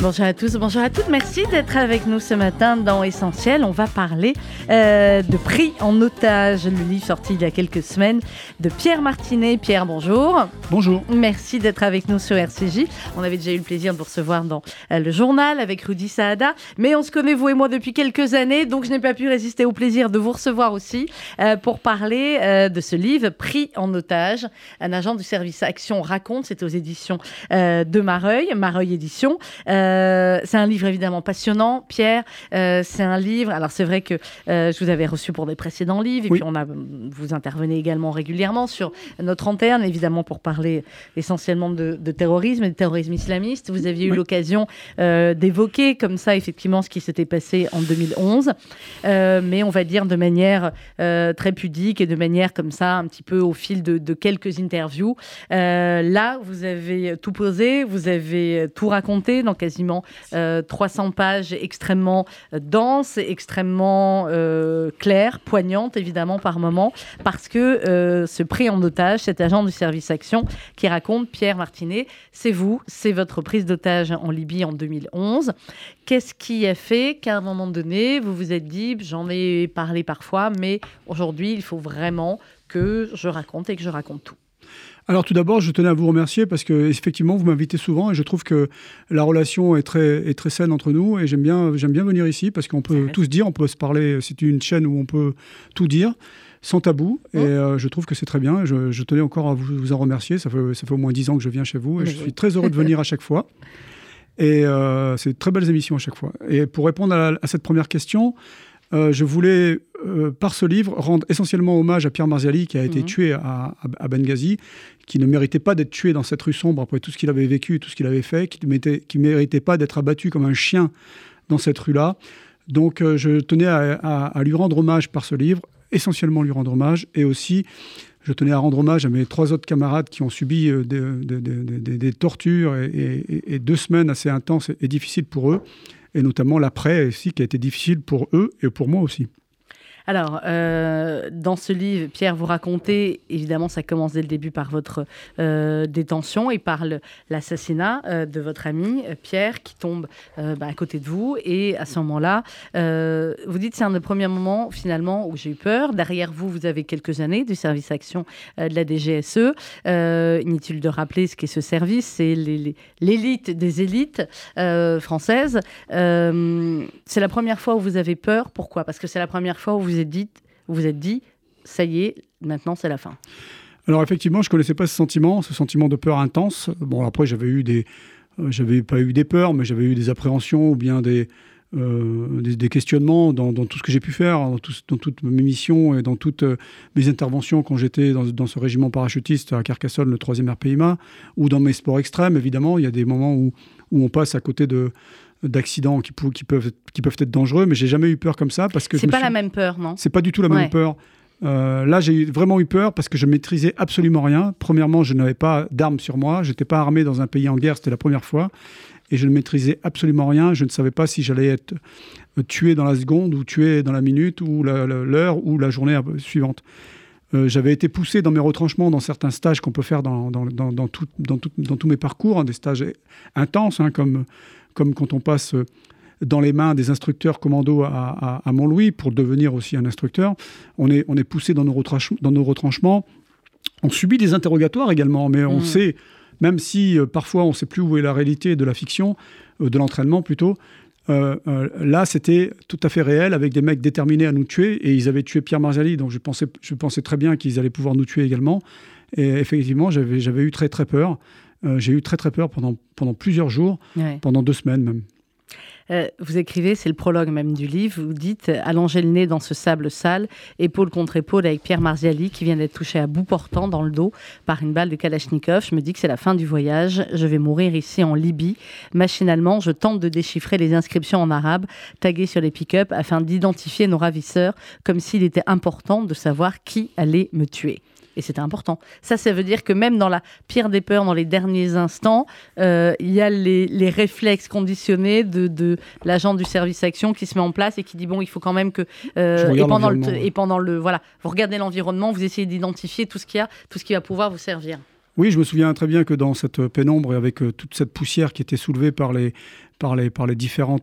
Bonjour à tous, bonjour à toutes. Merci d'être avec nous ce matin dans Essentiel. On va parler euh, de Pris en otage, le livre sorti il y a quelques semaines de Pierre Martinet. Pierre, bonjour. Bonjour. Merci d'être avec nous sur RCJ. On avait déjà eu le plaisir de vous recevoir dans euh, le journal avec Rudy Saada, mais on se connaît vous et moi depuis quelques années, donc je n'ai pas pu résister au plaisir de vous recevoir aussi euh, pour parler de ce livre Pris en otage. Un agent du service Action raconte, c'est aux éditions de Mareuil, Mareuil Éditions. Euh, c'est un livre évidemment passionnant, Pierre. Euh, c'est un livre. Alors c'est vrai que euh, je vous avais reçu pour des précédents livres et puis on a vous intervenez également régulièrement sur notre antenne, évidemment pour parler essentiellement de, terrorisme et de terrorisme islamiste. Vous aviez eu l'occasion d'évoquer comme ça effectivement ce qui s'était passé en 2011, mais on va dire de manière très pudique et de manière comme ça un petit peu au fil de, de quelques interviews. là, vous avez tout posé, vous avez tout raconté dans quasi 300 euh, pages extrêmement euh, denses, extrêmement euh, claires, poignantes évidemment par moment, parce que ce pris en otage, cet agent du service action qui raconte, Pierre Martinet, c'est vous, c'est votre prise d'otage en Libye en 2011. Qu'est-ce qui a fait qu'à un moment donné, vous vous êtes dit, j'en ai parlé parfois, mais aujourd'hui, il faut vraiment que je raconte et que je raconte tout? Alors tout d'abord, je tenais à vous remercier parce que effectivement, vous m'invitez souvent et je trouve que la relation est très, est très saine entre nous et j'aime bien, j'aime bien venir ici parce qu'on peut tout se dire, on peut se parler. C'est une chaîne où on peut tout dire sans tabou et oh. euh, je trouve que c'est très bien. Je, tenais encore à vous, en remercier. Ça fait, ça fait au moins dix ans que je viens chez vous et je suis très heureux de venir à chaque fois. Et euh, c'est de très belles émissions à chaque fois. Et pour répondre à cette première question, euh, je voulais, euh, par ce livre, rendre essentiellement hommage à Pierre Marziali, qui a été mhm. tué à, Benghazi, qui ne méritait pas d'être tué dans cette rue sombre après tout ce qu'il avait vécu, tout ce qu'il avait fait, qui ne méritait pas d'être abattu comme un chien dans cette rue-là. Donc euh, je tenais à, lui rendre hommage par ce livre, essentiellement lui rendre hommage, et aussi je tenais à rendre hommage à mes trois autres camarades qui ont subi des, tortures et, deux semaines assez intenses et difficiles pour eux et notamment l'après aussi qui a été difficile pour eux et pour moi aussi. Alors, euh, dans ce livre, Pierre, vous racontez, évidemment, ça commence dès le début par votre euh, détention et par l'assassinat euh, de votre ami Pierre qui tombe bah, à côté de vous. Et à ce moment-là, vous dites c'est un des premiers moments finalement où j'ai eu peur. Derrière vous, vous avez quelques années du service action de la DGSE. inutile de rappeler ce qu'est ce service, c'est l'élite des élites françaises. c'est la première fois où vous avez peur. Pourquoi? Parce que c'est la première fois où vous êtes dit, vous êtes dit, ça y est, maintenant c'est la fin Alors effectivement, je connaissais pas ce sentiment, ce sentiment de peur intense. Bon, après j'avais eu des, euh, j'avais pas eu des peurs, mais j'avais eu des appréhensions ou bien des, euh, des, questionnements dans, tout ce que j'ai pu faire, dans, dans, toutes mes missions et dans toutes euh, mes interventions quand j'étais dans, dans, ce régiment parachutiste à Carcassonne, le 3e RPIMA, ou dans mes sports extrêmes, évidemment. Il y a des moments où, où on passe à côté de, d'accidents qui, qui, peuvent, qui peuvent être dangereux, mais j'ai jamais eu peur comme ça parce que c'est pas la même peur, non? C'est pas du tout la même peur. Euh, là, j'ai vraiment eu peur parce que je maîtrisais absolument rien. Premièrement, je n'avais pas d'armes sur moi. J'étais pas armé dans un pays en guerre. C'était la première fois, et je ne maîtrisais absolument rien. Je ne savais pas si j'allais être tué dans la seconde ou tué dans la minute ou l'heure ou la journée suivante. Euh, j'avais été poussé dans mes retranchements dans certains stages qu'on peut faire dans, dans, dans, dans, tout, dans, tous mes parcours, hein, des stages intenses, hein, comme comme quand on passe euh, dans les mains des instructeurs commando à, à, Montlouis pour devenir aussi un instructeur. On est, on est poussé dans nos, retranchements, dans nos retranchements. On subit des interrogatoires également, mais on mmh. sait, même si euh, parfois on ne sait plus où est la réalité de la fiction, euh, de l'entraînement plutôt, là c'était tout à fait réel avec des mecs déterminés à nous tuer et ils avaient tué Pierre Marzali, donc je pensais, je pensais très bien qu'ils allaient pouvoir nous tuer également. Et effectivement, j'avais eu très très peur. Euh, j'ai eu très très peur pendant, pendant plusieurs jours, pendant deux semaines même. Euh, vous écrivez, c'est le prologue même du livre, vous dites Allonger le nez dans ce sable sale, épaule contre épaule avec Pierre Marziali qui vient d'être touché à bout portant dans le dos par une balle de Kalachnikov. Je me dis que c'est la fin du voyage, je vais mourir ici en Libye. Machinalement, je tente de déchiffrer les inscriptions en arabe taguées sur les pick-up afin d'identifier nos ravisseurs, comme s'il était important de savoir qui allait me tuer. Et c'était important. Ça, ça veut dire que même dans la pire des peurs, dans les derniers instants, euh, il y a les, réflexes conditionnés de, l'agent du service action qui se met en place et qui dit bon, il faut quand même que euh, et, pendant le, et pendant le voilà, vous regardez l'environnement, vous essayez d'identifier tout ce qu'il y a, tout ce qui va pouvoir vous servir. Oui, je me souviens très bien que dans cette pénombre et avec euh, toute cette poussière qui était soulevée par les, par les, par les différents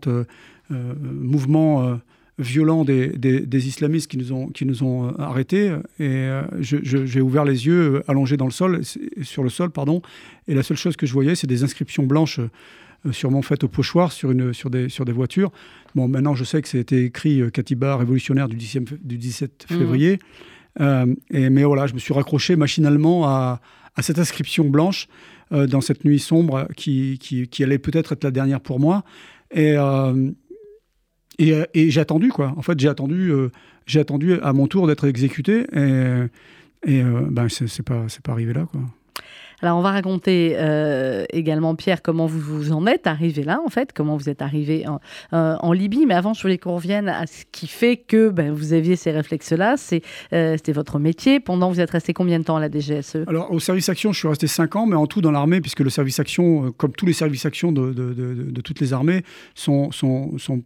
mouvements violents des, des, islamistes qui nous ont, qui nous ont euh, arrêtés. Et euh, j'ai ouvert les yeux, euh, allongé dans le sol, sur le sol, pardon. Et la seule chose que je voyais, c'est des inscriptions blanches sûrement faites au pochoir sur, une, sur, des, sur des voitures. Bon, maintenant, je sais que c'était écrit Katiba révolutionnaire du, 10 du 17 mmh. février. et, mais voilà, je me suis raccroché machinalement à, à cette inscription blanche dans cette nuit sombre qui, qui, qui allait peut-être être la dernière pour moi. Et, euh, et, j'ai attendu, quoi. En fait, j'ai attendu, euh, j'ai attendu à mon tour d'être exécuté. Et, et euh, ben, c'est pas, pas arrivé là, quoi. Alors, on va raconter euh, également, Pierre, comment vous, vous en êtes arrivé là, en fait, comment vous êtes arrivé en, euh, Libye. Mais avant, je voulais qu'on revienne à ce qui fait que ben, vous aviez ces réflexes-là. Euh, c'était votre métier. Pendant, vous êtes resté combien de temps à la DGSE Alors, au service action, je suis resté 5 ans, mais en tout dans l'armée, puisque le service action, comme tous les services action de, de, toutes les armées, sont, sont, sont,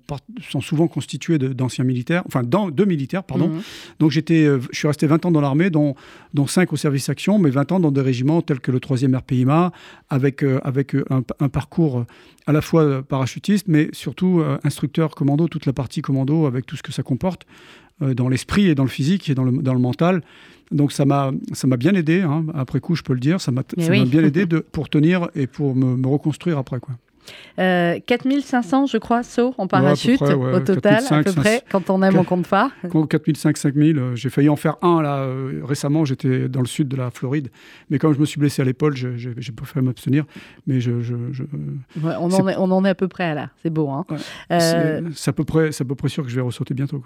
sont souvent constitués d'anciens militaires, enfin, de militaires, pardon. Mhm. Donc, j'étais, je suis resté 20 ans dans l'armée, dont, dont 5 au service action, mais 20 ans dans des régiments tels que le 3e RPIMA, avec, euh, avec euh, un, parcours à la fois parachutiste, mais surtout euh, instructeur commando, toute la partie commando, avec tout ce que ça comporte dans l'esprit et dans le physique et dans le, dans le mental. Donc ça m'a bien aidé. Hein. Après coup, je peux le dire, ça m'a bien aidé de, pour tenir et pour me, me reconstruire après quoi. 4500, euh, je crois, sauts en parachute au total, à peu près, quand on aime, on compte pas. 4500, 5000. Euh, j'ai failli en faire un là euh, récemment. J'étais dans le sud de la Floride, mais comme je me suis blessé à l'épaule, j'ai préféré m'abstenir. Mais je, on, en est, on en est à peu près là. C'est beau, hein. C'est à peu près, à peu près sûr que je vais ressauter bientôt.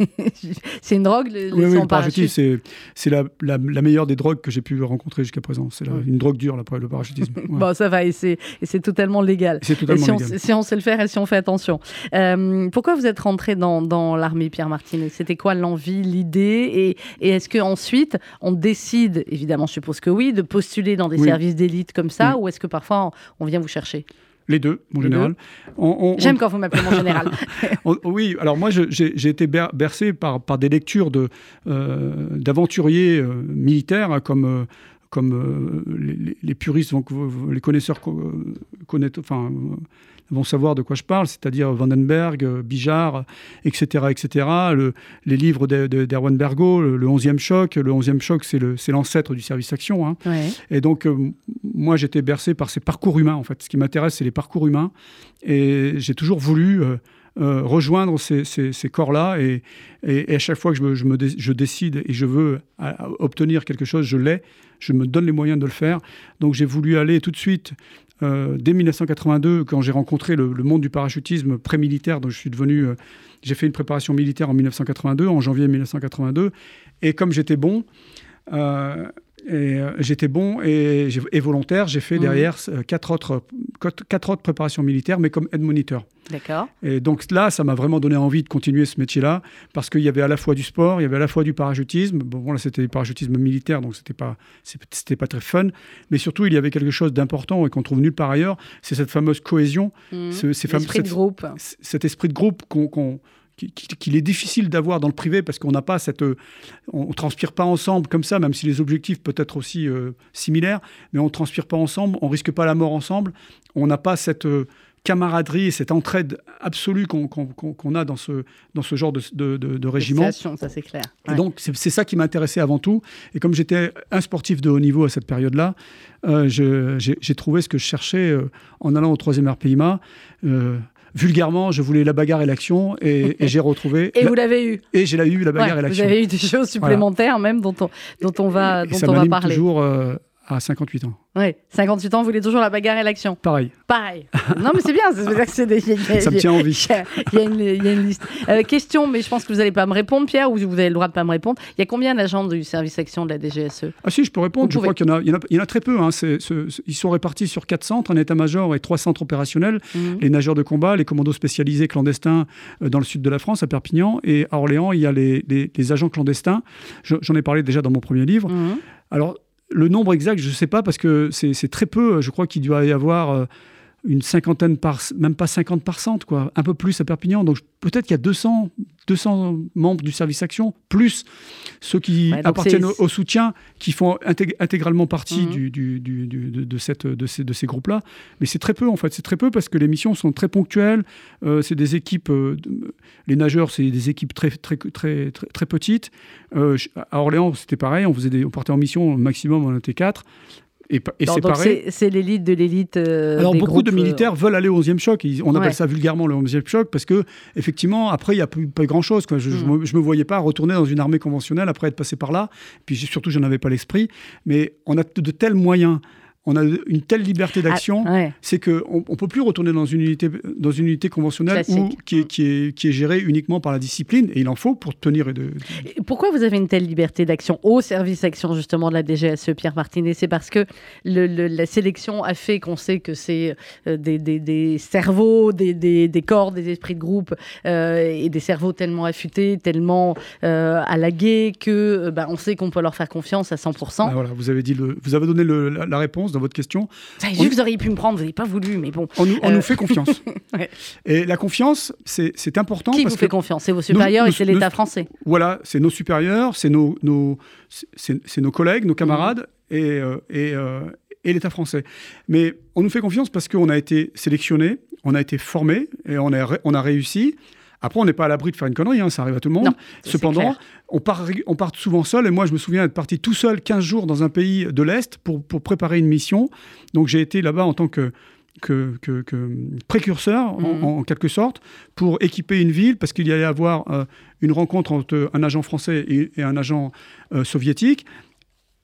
c'est une drogue, le, oui, oui, parachute. C'est la, la, meilleure des drogues que j'ai pu rencontrer jusqu'à présent. C'est une drogue dure, là, le parachutisme. bon, ça va, et c'est totalement légal. C'est totalement si, on, si on sait le faire et si on fait attention. Euh, pourquoi vous êtes rentré dans, dans l'armée, Pierre Martinet? C'était quoi l'envie, l'idée? Et, et est-ce qu'ensuite, on décide, évidemment, je suppose que oui, de postuler dans des services d'élite comme ça, ou est-ce que parfois on, vient vous chercher? Les deux, mon général. J'aime quand vous m'appelez mon général. oui, alors moi, j'ai été bercé par, par des lectures euh, d'aventuriers euh, militaires, hein, comme comme euh, les, puristes, vont, les connaisseurs connaissent, enfin, vont savoir de quoi je parle, c'est-à-dire Vandenberg, euh, Bijard, etc. etc. les livres d'Erwan Bergo, le, 11e choc. Le 11e choc, c'est l'ancêtre du service action. Hein. Et donc, euh, moi, j'étais bercé par ces parcours humains, en fait. Ce qui m'intéresse, c'est les parcours humains. Et j'ai toujours voulu... rejoindre ces, corps-là et, à chaque fois que je, je, décide et je veux obtenir quelque chose, je l'ai je me donne les moyens de le faire. Donc j'ai voulu aller tout de suite, euh, dès 1982, quand j'ai rencontré le, monde du parachutisme pré-militaire, donc je suis devenu, euh, j'ai fait une préparation militaire en 1982, en janvier 1982, et comme j'étais bon, euh, et euh, j'étais bon et, volontaire. J'ai fait mhm. derrière euh, quatre, autres, quatre autres préparations militaires, mais comme aide moniteur. D'accord. Et donc là, ça m'a vraiment donné envie de continuer ce métier-là, parce qu'il y avait à la fois du sport, il y avait à la fois du parachutisme. Bon, là, c'était du parachutisme militaire, donc c'était pas, c'était pas très fun. Mais surtout, il y avait quelque chose d'important et qu'on trouve nulle part ailleurs. C'est cette fameuse cohésion, mmh. ce, esprit de groupe. Cet esprit de groupe qu'on qu'il est difficile d'avoir dans le privé parce qu'on n'a pas cette, on, transpire pas ensemble comme ça, même si les objectifs peuvent être aussi euh, similaires, mais on transpire pas ensemble, on risque pas la mort ensemble, on n'a pas cette euh, camaraderie et cette entraide absolue qu'on a dans ce, dans ce genre de, de, de, régiment. Ça, c'est clair. donc, c'est ça qui m'intéressait avant tout. Et comme j'étais un sportif de haut niveau à cette période-là, euh, j'ai trouvé ce que je cherchais en allant au 3e RPIMA vulgairement, je voulais la bagarre et l'action, et, j'ai retrouvé. et vous l'avez eu. Et j'ai eu la bagarre et l'action. Vous avez eu des choses supplémentaires même dont on, dont on va, dont on va parler. toujours euh, à 58 ans. Oui, 58 ans, vous voulez toujours la bagarre et l'action. Pareil. Pareil. non, mais c'est bien, c'est des, Ça me tient en vie. Il y, a une liste. Euh, question, mais je pense que vous n'allez pas me répondre, Pierre, ou vous avez le droit de pas me répondre. Il y a combien d'agents du service action de la DGSE Ah si, je peux répondre. je crois qu'il y, en a, il y en a très peu. Hein. ils sont répartis sur quatre centres, un état-major et trois centres opérationnels. Mhm. Les nageurs de combat, les commandos spécialisés clandestins euh, dans le sud de la France, à Perpignan. Et à Orléans, il y a les, agents clandestins. J'en ai parlé déjà dans mon premier livre. Mhm. Alors, le nombre exact, je ne sais pas, parce que c'est très peu. Je crois qu'il doit y avoir euh, une cinquantaine par, même pas 50 par cent, quoi, un peu plus à Perpignan. Donc peut-être qu'il y a 200, 200 membres du service action, plus ceux qui appartiennent au, soutien, qui font intégralement partie du, du, du, de, cette, de ces, de ces groupes-là. Mais c'est très peu, en fait. C'est très peu parce que les missions sont très ponctuelles. Euh, c'est des équipes, euh, les nageurs, c'est des équipes très, très, très, très, très petites. Euh, à Orléans, c'était pareil. On, faisait des, on partait en mission, au maximum, on était quatre. Et, c'est l'élite de l'élite. Euh, Alors beaucoup de euh, militaires veulent aller au 11e choc. On appelle ça vulgairement le 11e choc parce que effectivement après il n'y a pas grand chose. Quoi. Je, ne mm. me, voyais pas retourner dans une armée conventionnelle après être passé par là. Puis surtout je n'avais pas l'esprit. Mais on a de tels moyens on a une telle liberté d'action, ah, c'est qu'on ne peut plus retourner dans une unité, dans une unité conventionnelle qui, est, qui, est, qui, est, gérée uniquement par la discipline, et il en faut pour tenir. Et de, Pourquoi vous avez une telle liberté d'action au service action justement de la DGSE, Pierre Martinet? C'est parce que la sélection a fait qu'on sait que c'est euh, des, des, cerveaux, des, des, corps, des esprits de groupe, euh, et des cerveaux tellement affûtés, tellement euh, guet que ben, on sait qu'on peut leur faire confiance à 100%. Ben voilà, vous avez, dit le, vous avez donné la réponse dans votre question. Ça, vous auriez pu me prendre, vous n'avez pas voulu, mais bon. On nous, euh, fait confiance. Et la confiance, c'est important. Qui vous fait confiance? C'est vos supérieurs et c'est l'État français. Voilà, c'est nos supérieurs, c'est nos, nos, nos collègues, nos camarades mmh. et, euh, et, euh, et l'État français. Mais on nous fait confiance parce qu'on a été sélectionné, on a été formé et on a, on a réussi. Après, on n'est pas à l'abri de faire une connerie, hein, ça arrive à tout le monde. Cependant, on part, on part souvent seul. Et moi, je me souviens être parti tout seul 15 jours dans un pays de l'Est pour, pour préparer une mission. Donc, j'ai été là-bas en tant que, que, que, précurseur, mhm. en, quelque sorte, pour équiper une ville, parce qu'il y allait avoir euh, une rencontre entre un agent français et, un agent euh, soviétique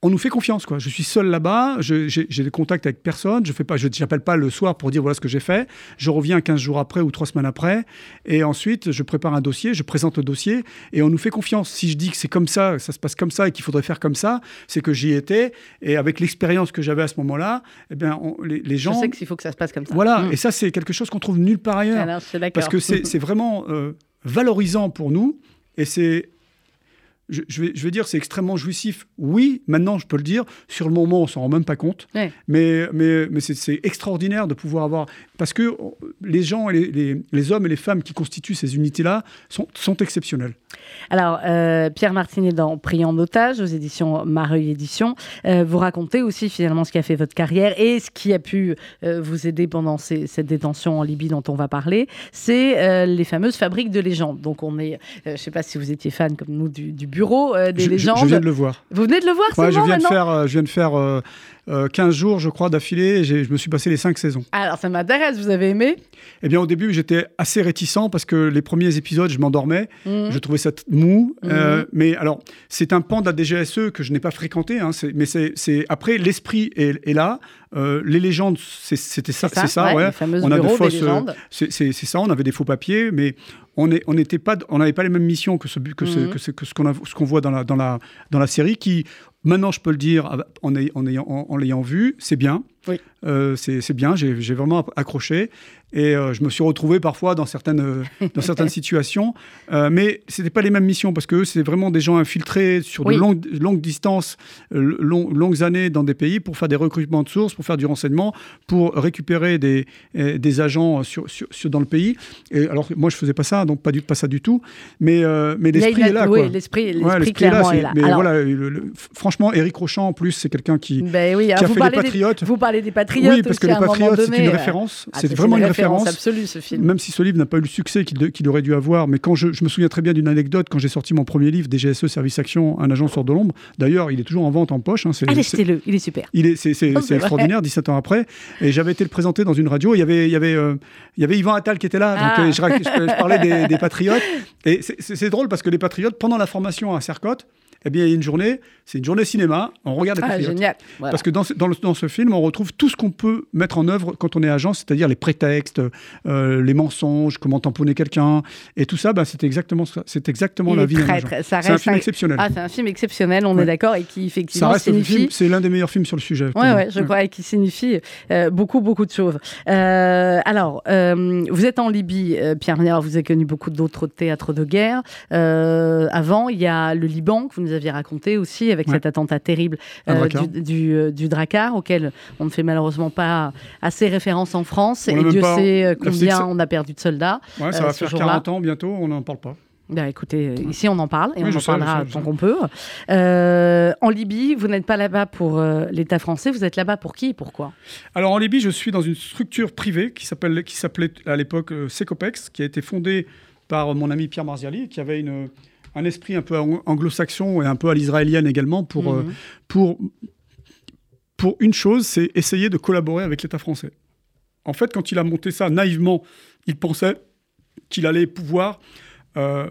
on nous fait confiance. Quoi. Je suis seul là-bas, j'ai des contacts avec personne, je fais pas, n'appelle pas le soir pour dire voilà ce que j'ai fait. Je reviens 15 jours après ou 3 semaines après, et ensuite je prépare un dossier, je présente le dossier, et on nous fait confiance. Si je dis que c'est comme ça, ça se passe comme ça, et qu'il faudrait faire comme ça, c'est que j'y étais, et avec l'expérience que j'avais à ce moment-là, eh bien, les, gens... Je sais qu'il faut que ça se passe comme ça. Voilà, mm. et ça c'est quelque chose qu'on trouve nulle part ailleurs. parce que c'est vraiment euh, valorisant pour nous, et c'est je, vais, je vais dire, c'est extrêmement jouissif. Oui, maintenant, je peux le dire. Sur le moment, on s'en rend même pas compte. Mais, mais, mais c'est extraordinaire de pouvoir avoir. Parce que euh, les gens, les, les, les hommes et les femmes qui constituent ces unités-là sont, sont exceptionnels. Alors, euh, Pierre Martinet, dans Pris en otage, aux éditions Mareuil Éditions, euh, vous racontez aussi finalement ce qui a fait votre carrière et ce qui a pu vous aider pendant cette détention en Libye dont on va parler. C'est les fameuses fabriques de légendes. Donc, on est, je ne sais pas si vous étiez fan comme nous du, du bureau euh, des légendes. Je, viens de le voir. Vous venez de le voir, ouais, je, viens de faire, euh, je viens de faire 15 euh, jours, je crois, d'affilée. Je me suis passé les 5 saisons. Alors, ça m'intéresse. Vous avez aimé? Eh bien, au début, j'étais assez réticent parce que les premiers épisodes, je m'endormais. Mhm. Je trouvais ça mou. Mhm. mais alors, c'est un pan de la DGSE que je n'ai pas fréquenté. Hein, mais c'est après, l'esprit est, là. les légendes, c'était ça, c'est ça, ouais. On a des fausses, c'est ça, on avait des faux papiers, mais on n'avait pas, pas les mêmes missions que ce, que mhm. que ce, que ce qu'on voit dans la, dans, la, dans la série, qui, maintenant je peux le dire en, en, en l'ayant vu, c'est bien. Euh, c'est bien, j'ai vraiment accroché. Et euh, je me suis retrouvé parfois dans certaines, euh, dans certaines situations. mais ce n'était pas les mêmes missions parce que c'est vraiment des gens infiltrés sur de longues, longues distances, longues années dans des pays pour faire des recrutements de sources, pour faire du renseignement, pour récupérer des, des agents sur, sur, dans le pays. Et alors, moi, je ne faisais pas ça, donc pas, du, pas ça du tout. Mais, mais l'esprit est là. Oui, l'esprit clairement est là. Mais voilà, franchement, Éric Rochant, en plus, c'est quelqu'un qui, ben qui a fait les Patriotes. vous parlez des Patriotes. Oui, parce que Les Patriotes, c'est une référence. Ah, c'est vraiment une référence. absolue, ce film. Même si ce livre n'a pas eu le succès qu'il aurait dû avoir. Mais quand je, me souviens très bien d'une anecdote, quand j'ai sorti mon premier livre, DGSE Service Action, Un agent sort de l'ombre. D'ailleurs, il est toujours en vente en poche. Hein, Allez, achetez-le, il est super. Il est, c'est, oh, extraordinaire, 17 ans après. Et j'avais été le présenter dans une radio. Il y avait, il y avait, euh, il y avait Yvan Attal qui était là. Donc, ah. euh, je, parlais des, des Patriotes. Et c'est drôle parce que les Patriotes, pendant la formation à Sercotte, eh bien, il y a une journée, c'est une journée cinéma, on regarde les ah, génial. Parce que dans ce, dans, ce film, on retrouve tout ce qu'on peut mettre en œuvre quand on est agent, c'est-à-dire les prétextes, euh, les mensonges, comment tamponner quelqu'un. Et tout ça, bah, c'est exactement, c'est exactement la vie d'un C'est un film exceptionnel. Ah, c'est un film exceptionnel, on est d'accord, et qui effectivement ça signifie... C'est l'un des meilleurs films sur le sujet. Oui, ouais, je crois, et qui signifie euh, beaucoup, beaucoup de choses. Euh, alors, vous êtes en Libye, Pierre Ménard, vous avez connu beaucoup d'autres théâtres de guerre. avant, il y a le Liban, que vous nous aviez raconté aussi avec Ouais. cet attentat terrible euh, du, du, euh, du Drakkar, auquel on ne fait malheureusement pas assez référence en France. On et Dieu sait euh, combien on a perdu de soldats. Ouais, ça va faire jour-là. 40 ans bientôt, on n'en parle pas. Bah, écoutez, ici on en parle et Oui, on en sais, parlera sais, tant qu'on peut. Euh, en Libye, vous n'êtes pas là-bas pour euh, l'État français, vous êtes là-bas pour qui et pourquoi Alors en Libye, je suis dans une structure privée qui s'appelait à l'époque euh, Secopex, qui a été fondée par mon ami Pierre Marziali, qui avait une, un esprit un peu ang- anglo-saxon et un peu à l'israélienne également pour, euh, Mhm. pour, pour une chose, c'est essayer de collaborer avec l'État français. En fait, quand il a monté ça naïvement, il pensait qu'il allait pouvoir euh,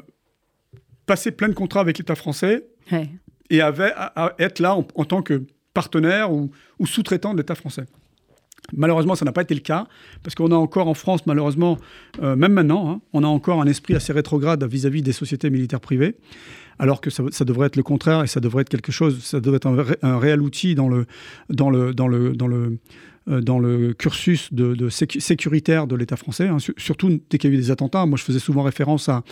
passer plein de contrats avec l'État français Ouais. et avait à, à être là en, en tant que partenaire ou, ou sous-traitant de l'État français. Malheureusement, ça n'a pas été le cas, parce qu'on a encore en France, malheureusement, euh, même maintenant, hein, on a encore un esprit assez rétrograde vis-à-vis des sociétés militaires privées, alors que ça, devrait être le contraire et ça devrait être quelque chose, ça devrait être un, ré- un réel outil dans le, dans le, dans le, dans le cursus de, de sécu- sécuritaire de l'État français, hein, su- surtout dès qu'il y a eu des attentats. Moi, je faisais souvent référence à,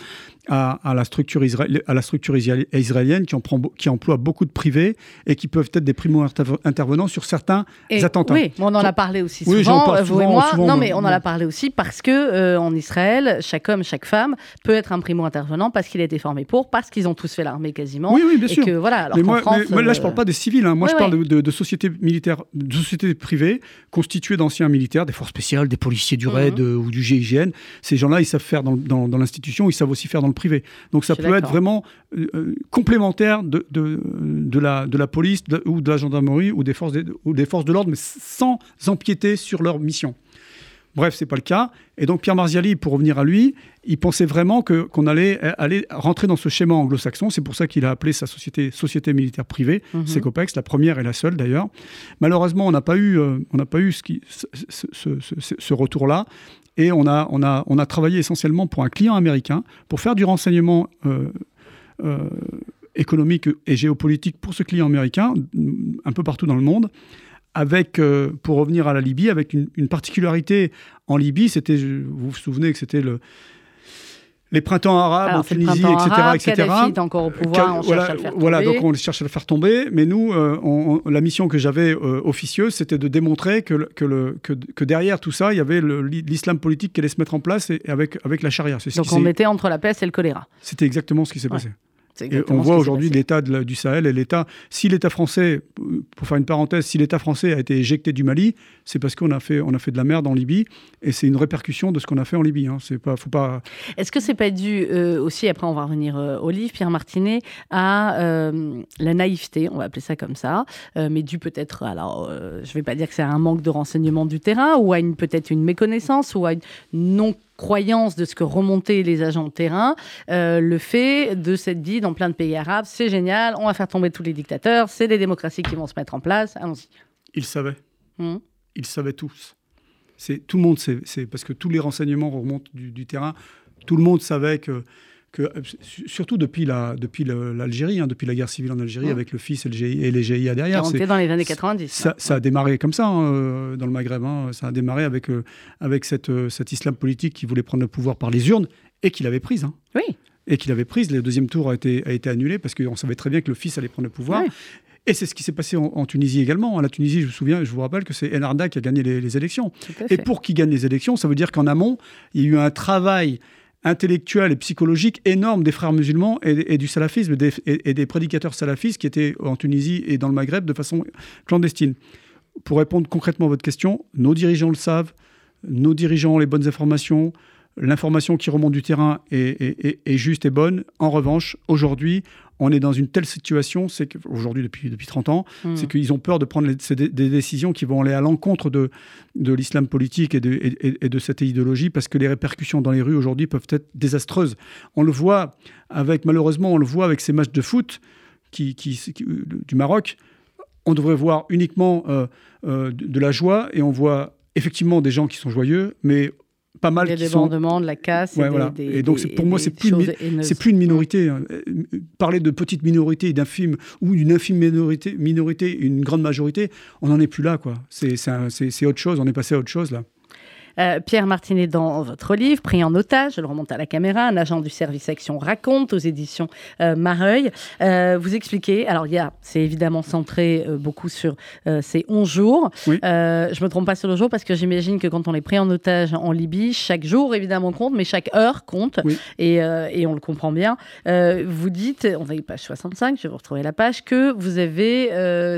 à, à la structure, à la structure isra- israélienne qui, en prend, beau- qui emploie beaucoup de privés et qui peuvent être des primo-intervenants sur certains Et- attentats. Oui, mais on en a parlé aussi Oui, souvent, parle euh, vous et souvent, moi. souvent, non, mais- on en a parlé aussi parce que euh, en Israël, chaque homme, chaque femme peut être un primo-intervenant parce qu'il a été formé pour, parce qu'ils ont tous fait l'armée quasiment. Oui, oui, bien et sûr. que voilà, alors mais moi, France, mais- mais là, je euh, parle pas des civils. hein. Moi, je parle de- de sociétés militaires, de sociétés privées constituées d'anciens militaires, des forces spéciales, des policiers du RAID Mhm. euh, ou du GIGN. Ces gens-là, ils savent faire dans, dans- dans l'institution, ils savent aussi faire dans le privé. Donc, ça peut être vraiment euh, euh, complémentaire de, de, de la, de la police de- ou de la gendarmerie ou des forces de, ou des forces de l'ordre, mais sans empiéter sur leur mission. Bref, c'est pas le cas. Et donc Pierre Marziali, pour revenir à lui, il pensait vraiment que qu'on allait euh, aller rentrer dans ce schéma anglo-saxon. C'est pour ça qu'il a appelé sa société société militaire privée, Mhm. Secopex, la première et la seule d'ailleurs. Malheureusement, on n'a pas eu euh, on n'a pas eu ce, qui- ce, ce- ce- ce- ce retour-là. Et on a, on, a, on a travaillé essentiellement pour un client américain, pour faire du renseignement euh, euh, économique et géopolitique pour ce client américain, un peu partout dans le monde avec, euh, pour revenir à la Libye, avec une, une particularité en Libye, c'était, vous vous souvenez que c'était le, les printemps arabes Alors, en Tunisie, etc. arabe, etc. Kadhafi est encore au pouvoir, on voilà, cherche à le faire voilà, tomber. donc on cherche à le faire tomber. Mais nous, euh, on- on- la mission que j'avais euh, officieuse, c'était de démontrer que, le- que, le, que, que derrière tout ça, il y avait l'islam politique qui allait se mettre en place et, avec, avec la charia. Donc on était entre la peste et le choléra. C'était exactement ce qui s'est Ouais. passé. On voit aujourd'hui l'état du Sahel et l'état. Si l'État français, pour faire une parenthèse, si l'État français a été éjecté du Mali, c'est parce qu'on a fait, on a fait de la merde en Libye et c'est une répercussion de ce qu'on a fait en Libye. Hein. C'est pas, faut pas. Est-ce que c'est pas dû euh, aussi, après on va revenir euh, au livre, Pierre Martinet, à euh, la naïveté, on va appeler ça comme ça, euh, mais dû peut-être, alors je vais pas dire que c'est un manque de renseignement du terrain, ou à une peut-être une méconnaissance, ou à une non-croyance de ce que remontaient les agents de terrain, euh, le fait de s'être dit dans plein de pays arabes, c'est génial, on va faire tomber tous les dictateurs, c'est des démocraties qui vont se mettre en place, allons-y. Ils savaient. Mhm. Ils savaient tous. C'est tout le monde sait. C'est parce que tous les renseignements remontent du, du terrain. Tout le monde savait que. Que su- surtout depuis la depuis l'Algérie, hein, depuis la guerre civile en Algérie, avec le fils et, le GI et les GIA derrière. c'est- dans les années 90. Ça, hein. ça a démarré comme ça hein, euh, dans le Maghreb. Ça a démarré avec, euh, avec cette, euh, cet islam politique qui voulait prendre le pouvoir par les urnes et qu'il avait prise. Oui. Et qu'il avait prise. Le deuxième tour a été, a été annulé parce qu'on savait très bien que le fils allait prendre le pouvoir. Ouais. Et c'est ce qui s'est passé en, en Tunisie également. À la Tunisie, je me souviens, je vous rappelle que c'est El Arda qui a gagné les, les élections. Et pour qu'il gagne les élections, ça veut dire qu'en amont, il y a eu un travail intellectuel et psychologique énorme des frères musulmans et, du salafisme et, des prédicateurs salafistes qui étaient en Tunisie et dans le Maghreb de façon clandestine. Pour répondre concrètement à votre question, nos dirigeants le savent, nos dirigeants ont les bonnes informations, l'information qui remonte du terrain est- est juste et bonne. En revanche, aujourd'hui, on est dans une telle situation, c'est qu'aujourd'hui, depuis, depuis 30 ans, Mhm. c'est qu'ils ont peur de prendre les- des décisions qui vont aller à l'encontre de, de l'islam politique et de, et- et- et de cette idéologie, parce que les répercussions dans les rues aujourd'hui peuvent être désastreuses. On le voit avec, malheureusement, on le voit avec ces matchs de foot qui, qui- qui- du Maroc. On devrait voir uniquement euh, euh, de, de la joie et on voit effectivement des gens qui sont joyeux, mais pas mal qui sont débordements, de la casse. Ouais, et, des- voilà. des- Et donc, des- pour moi, c'est plus c'est plus une minorité. hein. Euh, Parler de petite minorité, d'infime ou d'une infime minorité, minorité, une grande majorité, on n'en est plus là, quoi. C'est autre chose. On est passé à autre chose là. Euh, Pierre Martinet, dans votre livre, Pris en otage, je le remonte à la caméra, un agent du service action raconte aux éditions euh, Mareuil. Euh, vous expliquez, alors il y a, c'est évidemment centré beaucoup sur ces 11 jours. Oui. Je me trompe pas sur le jour parce que j'imagine que quand on est pris en otage en Libye, chaque jour évidemment compte, mais chaque heure compte. Oui. Et, et on le comprend bien. Vous dites, on va y page 65, je vais vous retrouver la page, que vous avez,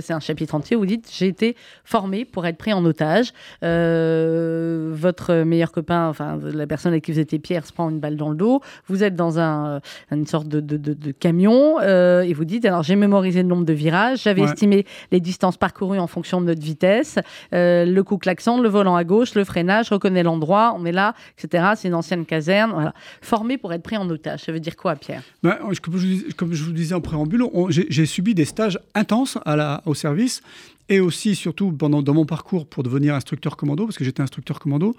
c'est un chapitre entier, où vous dites j'ai été formé pour être pris en otage. Euh, votre meilleur copain, enfin la personne avec qui vous étiez Pierre, se prend une balle dans le dos. Vous êtes dans un, une sorte de, de- de- de camion euh, et vous dites alors j'ai mémorisé le nombre de virages, j'avais Ouais. estimé les distances parcourues en fonction de notre vitesse, euh, le coup klaxon, le volant à gauche, le freinage, je reconnais l'endroit, on est là, etc. C'est une ancienne caserne. Voilà. Formé pour être pris en otage. Ça veut dire quoi, Pierre? Ben, comme, je, vous dis- comme je vous disais en préambule, j'ai j'ai subi des stages intenses à la, au service et aussi, surtout, pendant, dans mon parcours pour devenir instructeur commando, parce que j'étais instructeur commando,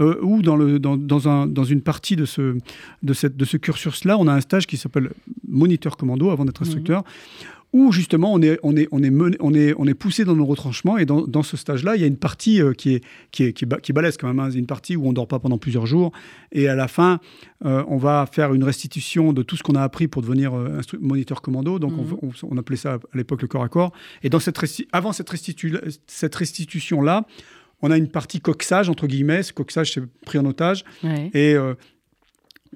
euh, ou dans, le, dans, dans, un, dans une partie de ce, de cette, de ce cursus-là, on a un stage qui s'appelle moniteur commando avant d'être instructeur. Où justement on est, on est, on est, mené- on est, on est poussé dans nos retranchements et dans, dans ce stage-là, il y a une partie euh, qui, est, qui, est, qui, est, ba- qui est balèze quand même. hein. C'est une partie où on dort pas pendant plusieurs jours et à la fin, euh, on va faire une restitution de tout ce qu'on a appris pour devenir euh, moniteur commando. Donc, Mhm. on, on- appelait ça à l'époque le corps à corps. Et dans cette avant cette, restitu- cette restitution-là, on a une partie coxage, entre guillemets. Ce coxage, c'est pris en otage. Ouais. Et euh,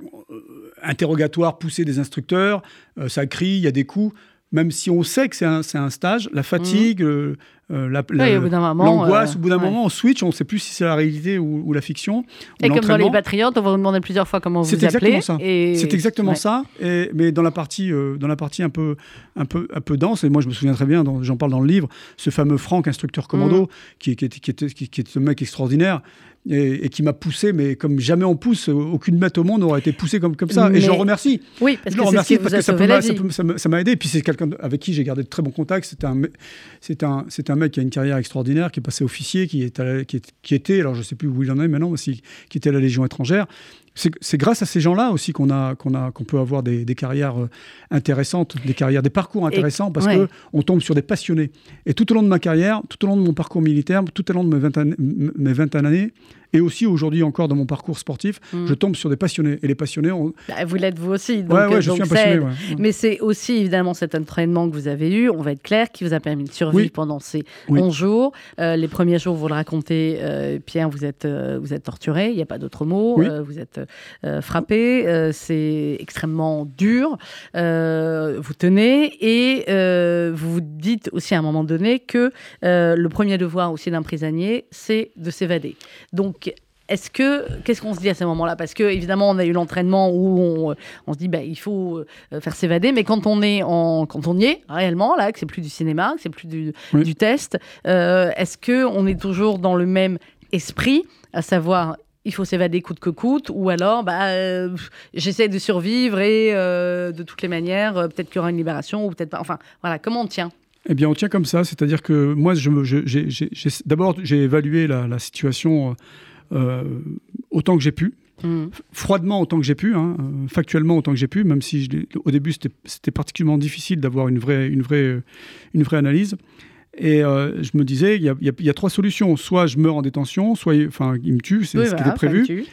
euh, interrogatoire poussé des instructeurs, ça crie, il y a des coups. Même si on sait que c'est un, un stage, la fatigue, euh, euh, la, la- Mhm. Oui, au bout d'un moment, l'angoisse, euh, au bout d'un ouais. moment, on switch, on ne sait plus si c'est la réalité ou, ou la fiction. Et comme dans les. Patriotes, on va vous demander plusieurs fois comment vous vous appelez. exactement ça. et- C'est exactement Ouais. ça. Et, mais dans la partie, euh, dans la partie un peu, un peu, un peu dense. Et moi, je me souviens très bien. J'en parle dans le livre. Ce fameux Franck, instructeur commando, Mm. qui, qui, était- qui, était- qui- qui est ce mec extraordinaire. Et, et qui m'a poussé, mais comme jamais on pousse, aucune bête au monde n'aurait été poussée comme, comme ça. Mais- Et je le remercie. Oui, parce je le que ce remercie qui parce vous a que ça peut ça vie. peut- ça m'a- ça m'a aidé. Et puis c'est quelqu'un avec qui j'ai gardé de très bons contacts. C'est un, c'est un, c'est un mec qui a une carrière extraordinaire, qui est passé officier, qui, est à la- qui, est- qui était, alors je sais plus où il en est maintenant, mais si- qui était à la Légion étrangère. C'est grâce à ces gens-là aussi qu'on a, qu'on a, qu'on peut avoir des, des carrières euh, intéressantes, des carrières, des parcours intéressants, parce ouais. que on tombe sur des passionnés. Et tout au long de ma carrière, tout au long de mon parcours militaire, tout au long de mes 20 années, mes 20 années et aussi aujourd'hui encore dans mon parcours sportif, Mm. je tombe sur des passionnés. Et les passionnés, on... Bah, vous l'êtes vous aussi. Donc, ouais, euh, ouais, je donc suis un passionné. ouais. Mais c'est aussi évidemment cet entraînement que vous avez eu, on va être clair, qui vous a permis de survivre Oui. pendant ces Oui. 11 jours. Euh, les premiers jours, vous le racontez, euh, Pierre, vous êtes, euh, vous êtes torturé, il n'y a pas d'autre mot. Oui. Vous êtes frappé, c'est extrêmement dur. Vous tenez et vous vous dites aussi à un moment donné que le premier devoir aussi d'un prisonnier, c'est de s'évader. Donc, est-ce que qu'est-ce qu'on se dit à ce moment-là Parce que évidemment, on a eu l'entraînement où on, on se dit bah, il faut euh, faire s'évader, mais quand on est en quand on y est réellement là, que c'est plus du cinéma, que c'est plus du, Oui. du test, euh, est-ce que on est toujours dans le même esprit, à savoir il faut s'évader coûte que coûte, ou alors bah, euh, j'essaie de survivre et euh, de toutes les manières, euh, peut-être qu'il y aura une libération ou peut-être pas. Enfin voilà, comment on tient? Eh bien, on tient comme ça, c'est-à-dire que moi, je je- d'abord, j'ai évalué la, la situation autant que j'ai pu, Hmm. froidement autant que j'ai pu, hein, euh, factuellement autant que j'ai pu, même si je au début c'était- particulièrement difficile d'avoir une vraie, une, vraie, euh, une vraie analyse. Et euh, je me disais, il y, a- y y trois solutions. Soit je meurs en détention, soit il- enfin, il me tue, c'est Oui, ce qui voilà, était prévu.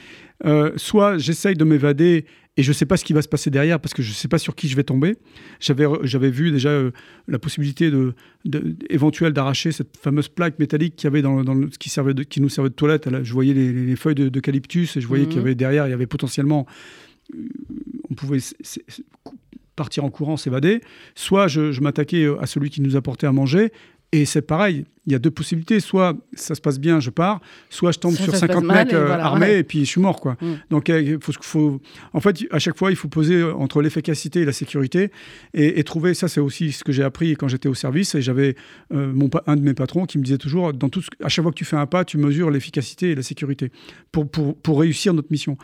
Euh, soit j'essaye de m'évader et je ne sais pas ce qui va se passer derrière parce que je ne sais pas sur qui je vais tomber. J'avais, j'avais vu déjà euh, la possibilité de, de- éventuelle d'arracher cette fameuse plaque métallique qui avait dans, dans le- qui, servait de- qui nous servait de toilette. Je voyais les, les feuilles de- d'eucalyptus et je voyais Mhm. qu'il y avait derrière, il y avait potentiellement, euh, on pouvait partir en courant, s'évader. Soit je, je m'attaquais euh, à celui qui nous apportait à manger. Et c'est pareil, il y a deux possibilités. Soit ça se passe bien, je pars, soit je tombe sur ça se passe 50 mal, mecs et euh, voilà, armés ouais. et puis je suis mort. quoi. Mm. Donc euh, il faut, faut, en fait, à chaque fois, il faut poser euh, entre l'efficacité et la sécurité et, et trouver, ça c'est aussi ce que j'ai appris quand j'étais au service et j'avais euh, mon un de mes patrons qui me disait toujours, dans tout ce- à chaque fois que tu fais un pas, tu mesures l'efficacité et la sécurité pour, pour, pour réussir notre mission.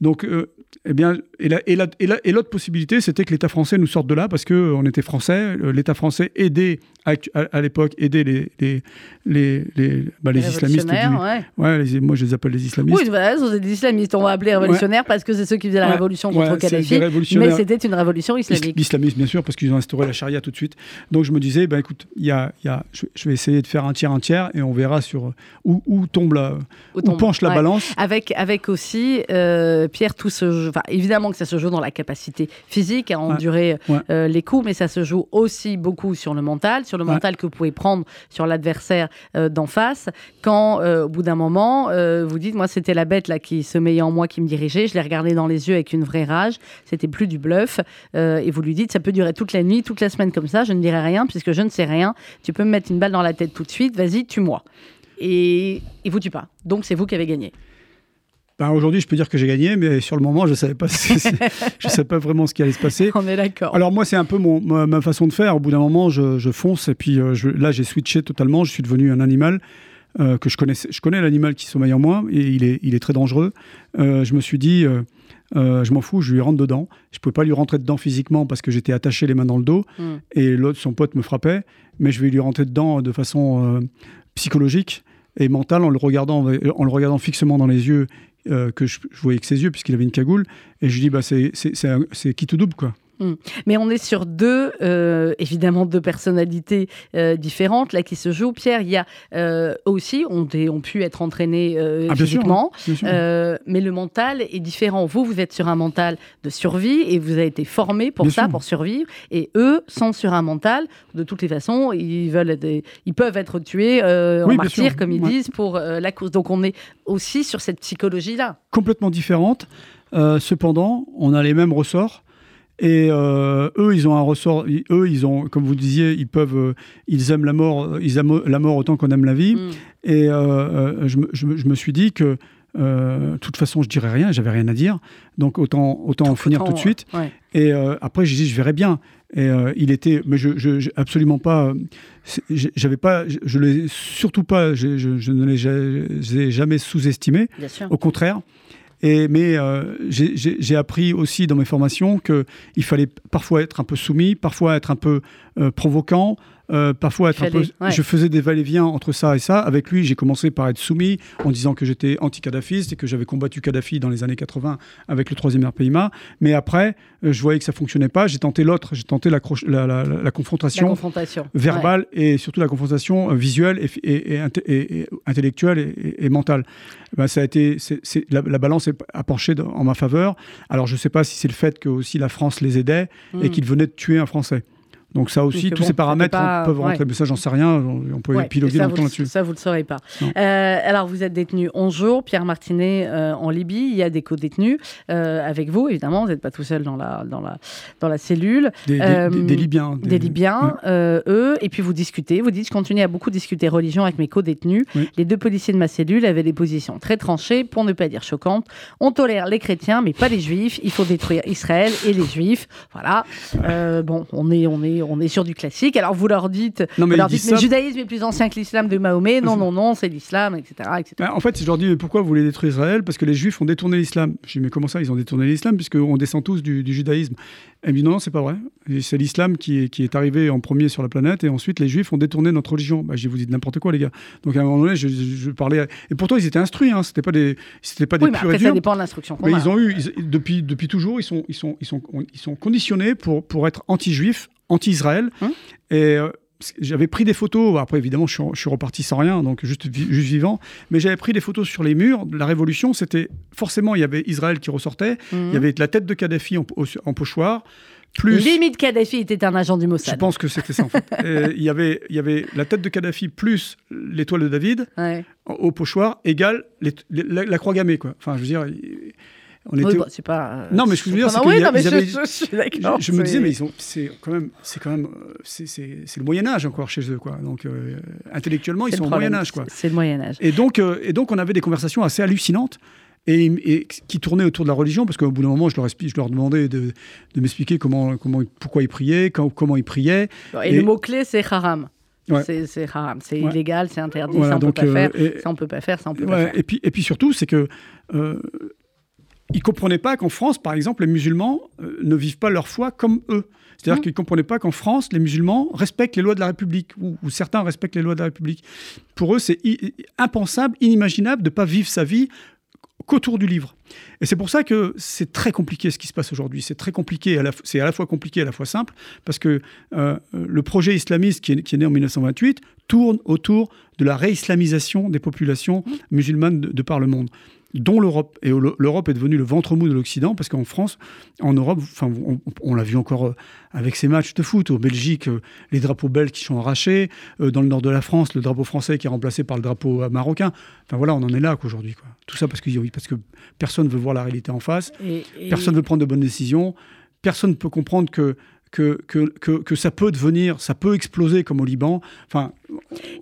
Donc, euh, eh bien, et la- et la- et la- et l'autre possibilité, c'était que l'État français nous sorte de là parce qu'on était français. L'État français aidait, à, à- à l'époque, aidait les, les, les, les, les, bah, les islamistes. Du... Ouais. Ouais, les- moi, je les appelle les islamistes. Oui, voilà, ce sont des islamistes. On va appeler révolutionnaires parce que c'est ceux qui faisaient la Ouais. révolution contre Kadhafi. Mais c'était une révolution Is- islamique. L'islamisme, bien sûr, parce qu'ils ont instauré la charia tout de suite. Donc je me disais, bah, écoute, y a, y a, je, je vais essayer de faire un tiers, un tiers, et on verra sur où, où tombe la, où tombe. penche la balance. Avec, avec aussi, euh, Pierre, tout se joue. Enfin, évidemment que ça se joue dans la capacité physique à endurer euh, les coups, mais ça se joue aussi beaucoup sur le mental, sur le mental que vous pouvez prendre sur l'adversaire euh, d'en face. Quand, euh, au bout d'un moment, euh, vous dites, moi, c'était la bête là qui sommeillait en moi, qui me dirigeait. Je l'ai regardé dans les yeux avec une vraie rage. C'était plus du bluff. Et vous lui dites, ça peut durer toute la nuit, toute la semaine comme ça. Je ne dirai rien puisque je ne sais rien. Tu peux me mettre une balle dans la tête tout de suite. Vas-y, tue-moi. Et il vous tue pas. Donc c'est vous qui avez gagné. Ben, Aujourd'hui, je peux dire que j'ai gagné, mais sur le moment, je ne savais, pas je savais pas vraiment ce qui allait se passer. On est d'accord. Alors moi, c'est un peu mon, ma, ma façon de faire. Au bout d'un moment, je, je fonce et puis euh, je- là, j'ai switché totalement. Je suis devenu un animal euh, que je connaissais. Je connais l'animal qui sommeille en moi et il est, il est très dangereux. Euh, je me suis dit, euh, je m'en fous, je lui rentre dedans. Je pouvais pas lui rentrer dedans physiquement parce que j'étais attaché les mains dans le dos Mm. et l'autre, son pote, me frappait. Mais je vais lui rentrer dedans de façon psychologique et mentale en le regardant, en le regardant fixement dans les yeux. Euh, que je, voyais que ses yeux puisqu'il avait une cagoule. Et je lui dis bah c'est qui tout double quoi Mais on est sur deux, euh, évidemment, deux personnalités euh, différentes là qui se jouent. Pierre, il y a euh, aussi ont, pu être entraînés Ah, bien sûr, physiquement, Bien sûr. euh, mais le mental est différent. Vous, vous êtes sur un mental de survie et vous avez été formé pour Bien ça, sûr. pour survivre. Et eux sont sur un mental. De toutes les façons, ils veulent, être ils peuvent être tués en Oui, sûr, comme ils ouais. disent, pour la cause. Donc on est aussi sur cette psychologie-là. complètement différentes. Euh, cependant, on a les mêmes ressorts. Et euh, eux, ils ont un ressort. ils- eux, ils ont, comme vous disiez, ils peuvent, euh, ils aiment la mort, euh, ils aiment la mort autant qu'on aime la vie. Mm. Et euh, je, me- je me- je me suis dit que, de toute façon, je dirais rien. J'avais rien à dire. Donc autant, autant en finir tout de suite. ouais. Et après, j'ai dit, je verrai bien. Et il était, mais je, je- absolument pas. J'avais pas, je, je l'ai surtout pas. Je, ne l'ai jamais sous-estimé. Bien sûr. Au contraire. Mais euh, j'ai appris aussi dans mes formations qu'il fallait parfois être un peu soumis, parfois être un peu euh, provoquant, euh, parfois être un peu. Ouais. Je faisais des va-et-vient entre ça et ça. Avec lui, j'ai commencé par être soumis en disant que j'étais anti-kadhafiste et que j'avais combattu Kadhafi dans les années 80 avec le troisième RPIMA. Mais après, euh, je voyais que ça fonctionnait pas. J'ai tenté l'autre, j'ai tenté la, la- la- confrontation confrontation. verbale et surtout la confrontation euh, visuelle et, et- et inté- et- et intellectuelle et, mentale. Ben, ça a été, la, la balance a penché en ma faveur. Alors je ne sais pas si c'est le fait que aussi la France les aidait et Mm. qu'ils venaient de tuer un Français. Donc ça aussi, Donc, tous bon, ces paramètres pas- peuvent ouais. rentrer. Mais ça, j'en sais rien. On, peut Ouais, épiloguer longtemps là-dessus. Ça, vous le saurez pas. Euh, alors, vous êtes détenu 11 jours. Pierre Martinet euh, en Libye. Il y a des co-détenus euh, avec vous, évidemment. Vous n'êtes pas tout seul dans la, dans la, dans la cellule. Des, des- des- des Libyens. Des Libyens, eux. Et puis, vous discutez. Vous dites, je continue à beaucoup discuter religion avec mes co-détenus. Oui. Les deux policiers de ma cellule avaient des positions très tranchées, pour ne pas dire choquantes. On tolère les chrétiens, mais pas les juifs. Il faut détruire Israël et les juifs. Voilà. Bon, on est, on, est, on est sur du classique. Alors, vous leur dites, Non, mais leur dites mais le judaïsme est plus ancien que l'islam de Mahomet. Non, non, non, c'est l'islam, etc., etc. En fait, je leur dis, mais pourquoi vous voulez détruire Israël? Parce que les Juifs ont détourné l'islam. Je dis, mais comment ça, ils ont détourné l'islam Puisqu'on descend tous du, du judaïsme? Elle me dit, non, non, c'est pas vrai. C'est l'islam qui est, qui est arrivé en premier sur la planète, et ensuite les Juifs ont détourné notre religion. Ben, je dis, vous dites n'importe quoi, les gars. Donc à un moment donné, je, je- je parlais. Et pourtant, ils étaient instruits, hein. c'était pas des, c'était pas des Oui, mais purs et après, ça dépend de l'instruction Mais a. ils ont eu, ils- depuis, depuis toujours, ils sont, ils sont, ils sont, ils sont conditionnés pour, pour être anti-juifs, anti-Israël. Hum. Et euh, j'avais pris des photos. Après, évidemment, je suis, je suis reparti sans rien, donc juste, juste vivant. Mais j'avais pris des photos sur les murs. de La révolution, c'était forcément, il y avait Israël qui ressortait. Mhm. Il y avait la tête de Kadhafi en, pochoir. Plus, Limite Kadhafi était un agent du je Mossad. pense que c'était ça en fait. Et il, y avait, il y avait la tête de Kadhafi plus l'étoile de David Ouais. au pochoir égale les- les- la, la croix gammée. Quoi. Enfin, je veux dire, il- on Oui, était. bon, c'est pas. euh, Non, mais ce que je veux dire, c'est Oui, avaient- je- je Je, me disais, mais ils ont, c'est quand même, c'est quand même, euh, c'est, le Moyen Âge encore chez eux, quoi. Donc euh, intellectuellement, ils sont au Moyen Âge, quoi. c'est- le Moyen Âge. Et donc, euh, et donc, on avait des conversations assez hallucinantes et, et qui tournaient autour de la religion, parce qu'au bout d'un moment, je leur, je leur demandais de, de m'expliquer comment, comment, pourquoi ils priaient, quand- comment ils priaient. Et, Et- le mot clé, c'est haram. Ouais. C'est c'est haram. C'est Ouais. illégal, c'est interdit. Voilà, ça on donc, peut pas euh, faire. et- Ça on peut pas faire. Ça on peut pas Ouais, faire. et puis, et puis surtout, c'est que euh, ils ne comprenaient pas qu'en France, par exemple, les musulmans euh, ne vivent pas leur foi comme eux. C'est-à-dire Mmh. qu'ils ne comprenaient pas qu'en France, les musulmans respectent les lois de la République, ou, ou certains respectent les lois de la République. Pour eux, c'est impensable, inimaginable de ne pas vivre sa vie qu'autour du livre. Et c'est pour ça que c'est très compliqué ce qui se passe aujourd'hui. C'est très compliqué, c'est à la fois compliqué et à la fois simple, parce que euh, le projet islamiste qui est, qui est né en 1928 tourne autour de la réislamisation des populations musulmanes de, de par le monde dont l'Europe. Et le- l'Europe est devenue le ventre mou de l'Occident, parce qu'en France, en Europe, enfin, on, on l'a vu encore euh, avec ces matchs de foot. Au Belgique, euh, les drapeaux belges qui sont arrachés. euh, dans le nord de la France, le drapeau français qui est remplacé par le drapeau marocain. Enfin voilà, on en est là qu'aujourd'hui. Tout ça parce que, oui, parce que personne ne veut voir la réalité en face. Et- et- Personne ne veut prendre de bonnes décisions. Personne ne peut comprendre que, que, que, que, que ça peut devenir, ça peut exploser comme au Liban. Enfin,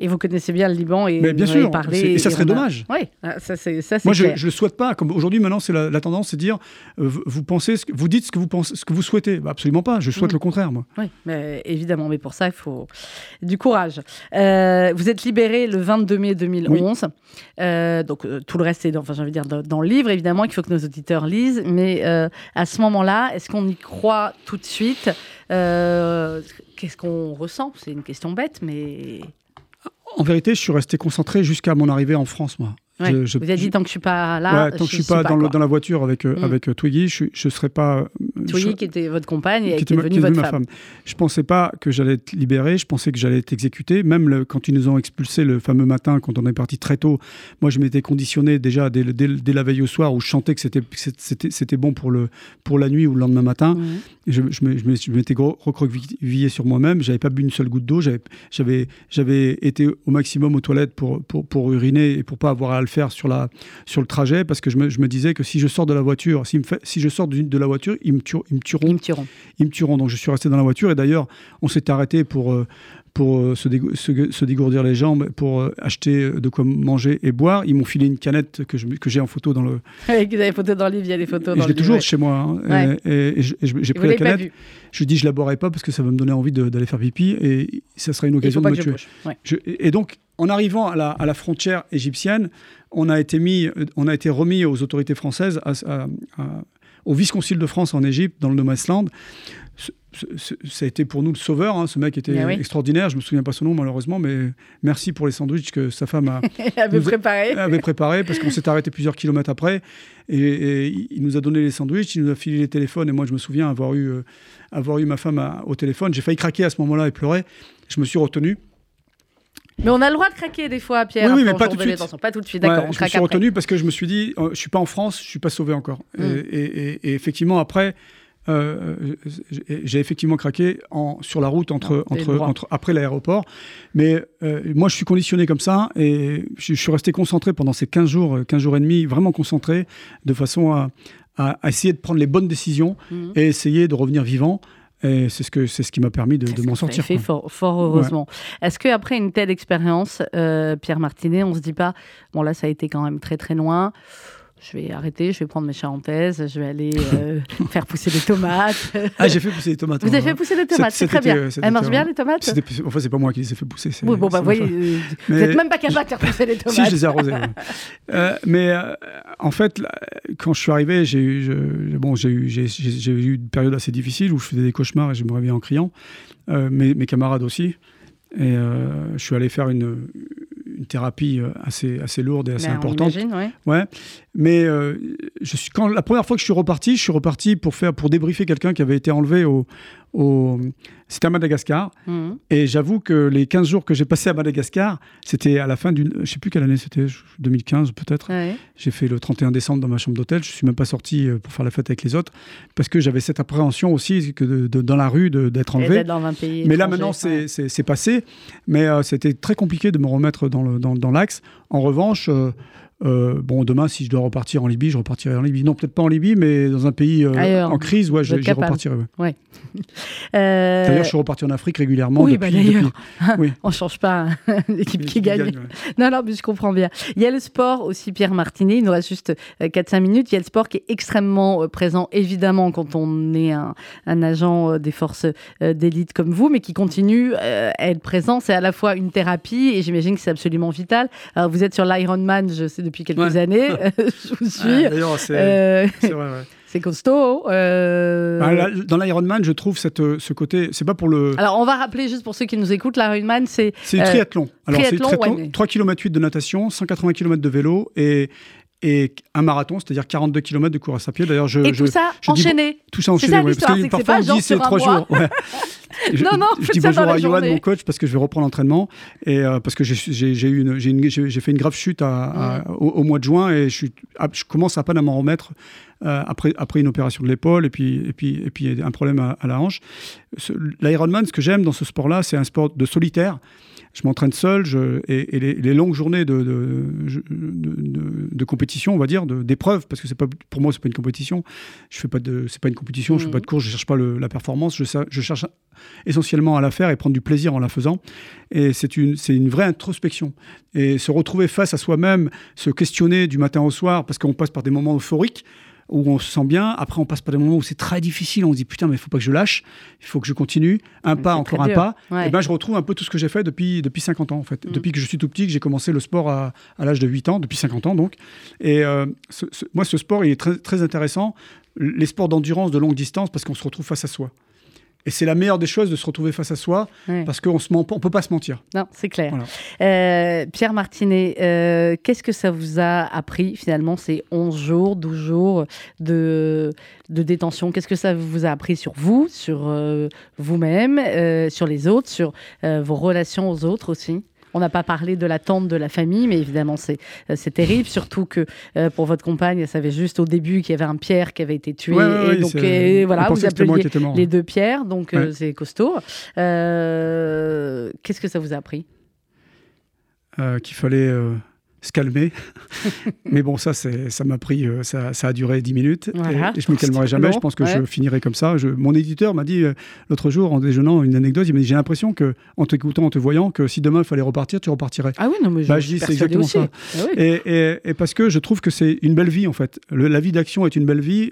Et vous connaissez bien le Liban et Mais bien vous sûr, parlé et ça serait a- dommage. Oui, ah, ça c'est moi, je ne le souhaite pas. Comme aujourd'hui, maintenant, c'est la, la tendance, c'est dire, euh, vous, pensez, ce que, vous dites ce que vous pensez, ce que vous souhaitez. Bah, absolument pas. Je souhaite Mm. le contraire, moi. Oui, mais évidemment, mais pour ça, il faut du courage. Euh, vous êtes libéré le 22 mai 2011. Euh, donc, euh, tout le reste est dans, enfin, j'ai envie de dire, dans, dans le livre, évidemment, qu'il faut que nos auditeurs lisent. Mais à ce moment-là, est-ce qu'on y croit tout de suite? Qu'est-ce qu'on ressent? C'est une question bête, mais. En vérité, je suis resté concentré jusqu'à mon arrivée en France, moi. Ouais. Je- je- vous avez dit, tant que je suis pas là, ouais, tant que je suis pas, dans, le- dans la voiture avec, euh, Mm. avec euh, Twiggy, je ne serais pas. euh, Twiggy, je- qui était votre compagne et qui était, devenue votre femme. femme. Je pensais pas que j'allais être libéré, je pensais que j'allais être exécuté. Même le- quand ils nous ont expulsés le fameux matin, quand on est parti très tôt, moi je m'étais conditionné déjà dès, la veille au soir où je chantais que c'était- bon pour, le, pour la nuit ou le lendemain matin. Mhm. Je, m'étais recroquevillé sur moi-même. J'avais pas bu une seule goutte d'eau. J'avais, été au maximum aux toilettes pour, pour, pour uriner et pour pas avoir à le faire sur, la, sur le trajet parce que je me, je me disais que si je sors de la voiture, si, me fait, si je sors de la voiture, ils me, tueront, ils me tueront Ils me tueront. ils me tueront. Donc je suis resté dans la voiture et d'ailleurs on s'est arrêté pour, euh, pour euh, se, dégou- se- se dégourdir les jambes, pour euh, acheter euh, de quoi manger et boire. Ils m'ont filé une canette que j'ai en photo dans le... Avec des photos dans le livre, il y a des photos Et dans je l'ai toujours livre. chez moi. hein. Ouais. Et, j'ai pris vous la canette. Je lui dis je la boirai pas parce que ça va me donner envie d'aller faire pipi et ça serait une occasion de me tuer. bouge. Ouais. Je- et donc, en arrivant à la, à la frontière égyptienne, on a été, mis, on a été remis aux autorités françaises, à- à- à- au vice-consul de France en Égypte, dans le No Man's Land. Ce- ce- ce- ça a été pour nous le sauveur. hein. Ce mec était oui. extraordinaire. Je me souviens pas son nom malheureusement, mais merci pour les sandwichs que sa femme a, avait préparé. avait préparé parce qu'on s'est arrêté plusieurs kilomètres après. Et, et il nous a donné les sandwichs, il nous a filé les téléphones. Et moi, je me souviens avoir eu, euh, avoir eu ma femme à- au téléphone. J'ai failli craquer à ce moment-là et pleurer. Je me suis retenu. Mais on a le droit de craquer des fois, Pierre. Oui, oui, après, mais pas tout de suite. Pas tout de suite, Ouais, d'accord. on je me craque suis après. retenu parce que je me suis dit, euh, je suis pas en France, je suis pas sauvé encore. Mm. Et- et- et effectivement, après, euh, j'ai j'ai effectivement craqué en, sur la route entre, après l'aéroport. Mais euh, moi, je suis conditionné comme ça et je, je suis resté concentré pendant ces 15 jours, euh, 15 jours et demi, vraiment concentré, de façon à, essayer de prendre les bonnes décisions Mhm. et essayer de revenir vivant. Et c'est ce, que, c'est ce qui m'a permis de, m'en sortir. fait fort, fort heureusement. Est-ce qu'après une telle expérience, euh, Pierre Martinet, on se dit pas, bon là ça a été quand même très très loin, je vais arrêter, je vais prendre mes charentaises, je vais aller euh, faire pousser des tomates. Ah, j'ai fait pousser les tomates. Vous avez hein. fait pousser des tomates, c'est très bien. euh, Elles marchent bien les tomates Enfin, c'est pas moi qui les ai fait pousser. Oui, bon, bah, voyez, euh, vous n'êtes même pas capable de faire pousser les tomates. Si, je les ai arrosés. ouais. Euh, mais en fait, là, quand je suis arrivé, j'ai eu, je- bon, j'ai eu, j'ai, j'ai- j'ai eu une période assez difficile où je faisais des cauchemars et je me réveillais en criant. Mes, mes camarades aussi. Et je suis allé faire une, une thérapie assez, assez lourde et assez Ben, on importante. imagine, ouais. Ouais, mais euh, je suis quand la première fois que je suis reparti, je suis reparti pour faire pour débriefer quelqu'un qui avait été enlevé au, au c'était à Madagascar Mhm. et j'avoue que les 15 jours que j'ai passés à Madagascar, c'était à la fin d'une je sais plus quelle année c'était, 2015 peut-être. Ouais. J'ai fait le 31 décembre dans ma chambre d'hôtel, je suis même pas sorti euh, pour faire la fête avec les autres parce que j'avais cette appréhension aussi que de- de- dans la rue d'être enlevé. dans pays Mais là maintenant c'est ouais. passé, mais euh, c'était très compliqué de me remettre dans le- dans, dans l'axe. En revanche, euh, euh, bon demain si je dois repartir en Libye, je repartirai en Libye. Non peut-être pas en Libye, mais dans un pays euh, Ailleurs. en crise, ouais, je- repartirai. ouais. Euh, D'ailleurs, je suis reparti en Afrique régulièrement. oui, depuis, bah, d'ailleurs. depuis- oui. on change pas hein, l'équipe qui Qui gagne. gagne, ouais. Non, non, mais je comprends bien. Il y a le sport aussi, Pierre Martinet. Il nous reste juste euh, 4-5 minutes. Il y a le sport qui est extrêmement euh, présent, évidemment, quand on est un, un agent euh, des forces euh, d'élite comme vous, mais qui continue euh, à être présent. C'est à la fois une thérapie et j'imagine que c'est absolument vital. Alors, vous êtes sur l'Ironman, je sais depuis quelques années. je vous suis. Ah, D'ailleurs, c'est vrai, ouais. C'est costaud. Euh... Bah, dans l'Ironman, je trouve cette, ce côté. C'est pas pour le. Alors, on va rappeler juste pour ceux qui nous écoutent, l'Ironman, c'est. C'est du triathlon. Alors, c'est triathlon, ouais, mais... 3 km 8 de natation, 180 km de vélo et et un marathon, c'est-à-dire 42 km de course à pied. D'ailleurs, je, et tout je, ça je enchaîné. Dis, tout ça enchaîné, ça, parce que, que parfois on dit c'est trois jours. Ouais. je, non, non, je dis bonjour à Johan, mon coach, parce que je vais reprendre l'entraînement et euh, parce que j'ai eu une, j'ai fait une grave chute à, à, mmh. au, au, mois de juin et je, suis, je commence à peine à m'en remettre. Euh, après, après une opération de l'épaule et puis, et, puis, et puis un problème à, à la hanche. L'Ironman, ce que j'aime dans ce sport-là, c'est un sport de solitaire je m'entraîne seul je, et, et les, les, longues journées de, de, de, de, compétition, on va dire, d'épreuve, parce que c'est pas, pour moi, c'est pas une compétition. Je fais pas de, c'est pas une compétition, mmh. je fais pas de course, je cherche pas le, la performance, je, je, cherche essentiellement à la faire et prendre du plaisir en la faisant. Et c'est une, c'est une vraie introspection. Et se retrouver face à soi-même, se questionner du matin au soir, parce qu'on passe par des moments euphoriques où on se sent bien. Après, on passe par des moments où c'est très difficile. On se dit putain, mais il faut pas que je lâche. Il faut que je continue. Un pas, encore un dur. pas. Ouais. Et ben, je retrouve un peu tout ce que j'ai fait depuis, depuis 50 ans, en fait. Mm. Depuis que je suis tout petit, que j'ai commencé le sport à, à l'âge de 8 ans, depuis 50 ans, donc. Et euh, ce, ce, moi, ce sport, il est très, très intéressant. Les sports d'endurance de longue distance, parce qu'on se retrouve face à soi. Et c'est la meilleure des choses de se retrouver face à soi, Ouais. parce qu'on ne peut pas se mentir. Non, c'est clair. Voilà. Euh, Pierre Martinet, euh, qu'est-ce que ça vous a appris finalement ces 11 jours, 12 jours de, de détention? Qu'est-ce que ça vous a appris sur vous, sur euh, vous-même, sur les autres, sur vos relations aux autres aussi? On n'a pas parlé de l'attente de la famille, mais évidemment, c'est euh, terrible. Surtout que euh, pour votre compagne, elle savait juste au début qu'il y avait un Pierre qui avait été tué. Ouais, ouais, et donc, c'est- et voilà, on vous appeliez les deux Pierres, donc euh, c'est costaud. Euh, Qu'est-ce que ça vous a appris? Euh, qu'il fallait euh, se calmer. Mais bon, ça, ça m'a pris, euh, ça, ça a duré 10 minutes. Voilà. Et, et je me calmerai jamais. Je pense que ouais. je finirai comme ça. Je- mon éditeur m'a dit euh, l'autre jour, en déjeunant, une anecdote. Il m'a dit J'ai l'impression que, en t'écoutant, en te voyant, que si demain il fallait repartir, tu repartirais. Ah oui, non, mais je, Bah, je dis, c'est exactement aussi. Ah oui. Et, et- et parce que je trouve que c'est une belle vie, en fait. Le- la vie d'action est une belle vie.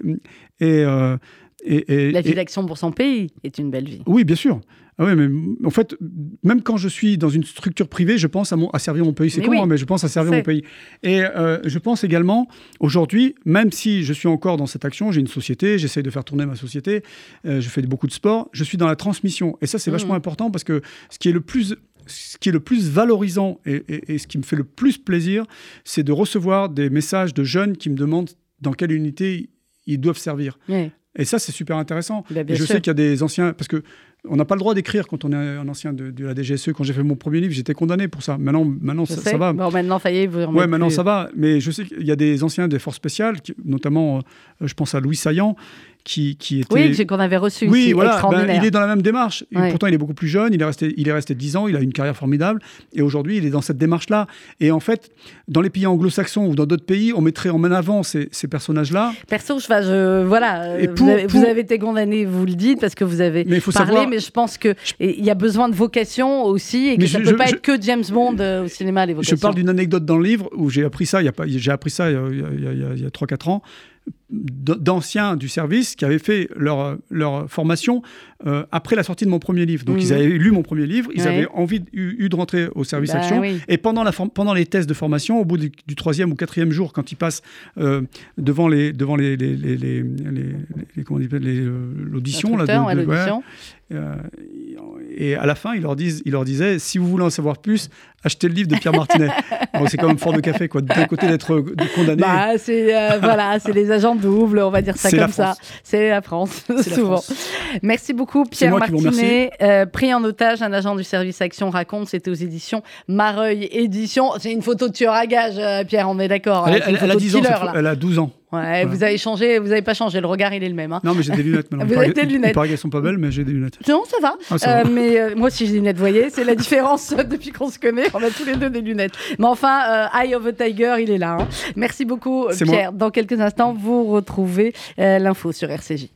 Et. euh, et, et- La vie d'action pour son pays est une belle vie. oui, bien sûr. Ah oui, mais en fait, même quand je suis dans une structure privée, je pense à, mon, à servir mon pays. C'est con, oui. hein, mais je pense à servir mon pays. Et euh, je pense également, aujourd'hui, même si je suis encore dans cette action, j'ai une société, j'essaie de faire tourner ma société, euh, je fais beaucoup de sport, je suis dans la transmission. Et ça, c'est vachement Mhm. important parce que ce qui est le plus ce qui est le plus valorisant et, et- et ce qui me fait le plus plaisir, c'est de recevoir des messages de jeunes qui me demandent dans quelle unité ils doivent servir. Oui, Et ça, c'est super intéressant. bah, Et je sûr. sais qu'il y a des anciens, parce que on n'a pas le droit d'écrire quand on est un ancien de, de la DGSE. Quand j'ai fait mon premier livre, j'étais condamné pour ça. Maintenant, maintenant ça, va. Bon, maintenant, ça y est, vous Ouais, maintenant ça va. Mais je sais qu'il y a des anciens des forces spéciales, qui- notamment, euh, je pense à Louis Saillant, qui, qui était. Oui, qu'on avait reçu Oui, ici, voilà, ben, il est dans la même démarche. Et Ouais. Pourtant, il est beaucoup plus jeune. Il est resté, il est resté 10 ans. Il a une carrière formidable. Et aujourd'hui, il est dans cette démarche-là. Et en fait, dans les pays anglo-saxons ou dans d'autres pays, on mettrait en avant ces, ces personnages-là. Perso, je, enfin, je- voilà, euh, Et vous, pour- avez, vous avez été condamné, vous le dites, parce que vous avez Mais parlé, savoir- mais je pense qu'il y a besoin de vocation aussi, et que Mais ça je- ne peut je- pas je- être que James Bond euh, au cinéma, les Je vocations. parle d'une anecdote dans le livre où j'ai appris ça, il y a pas- j'ai appris ça il y a, il y a- il y a- il y a- il y a 3-4 ans, d'anciens du service qui avaient fait leur, leur formation euh, après la sortie de mon premier livre. Donc Mhm. ils avaient lu mon premier livre, ils Ouais. avaient envie, eu, eu de rentrer au service Bah action. oui. Et pendant, la pendant les tests de formation, au bout du, du troisième ou quatrième jour, quand ils passent euh, devant les devant les, les, les, les- les- les- comment on dit, les, euh, l'audition là, de- ouais, ouais, et à la fin, ils leur, disent, ils leur disaient si vous voulez en savoir plus, achetez le livre de Pierre Martinet. C'est quand même fort de café, quoi. D'un côté d'être euh, condamné. Bah, c'est euh, voilà, c'est les agents doubles, on va dire ça comme la ça. C'est la France, la souvent. France. Merci beaucoup, Pierre Martinet. Euh, pris en otage, un agent du service Action raconte, c'était aux éditions Mareuil Édition. C'est une photo de tueur à gage, euh, Pierre, on est d'accord. elle, hein, a photo de 10 ans, killer, cette là. fois. elle a 12 ans. Ouais, vous avez changé, vous n'avez pas changé, le regard il est le même. hein. Non, mais j'ai des lunettes maintenant. Vous avez des lunettes. Il paraît qu'elles sont pas belles, mais j'ai des lunettes. Non, ça va. Ah, ça Euh, va. mais euh, moi aussi j'ai des lunettes, vous voyez, c'est la différence euh, depuis qu'on se connaît. On a tous les deux des lunettes. Mais enfin, euh, Eye of a Tiger, il est là. hein. Merci beaucoup, C'est moi. Pierre. Dans quelques instants, vous retrouvez euh, l'info sur RCJ.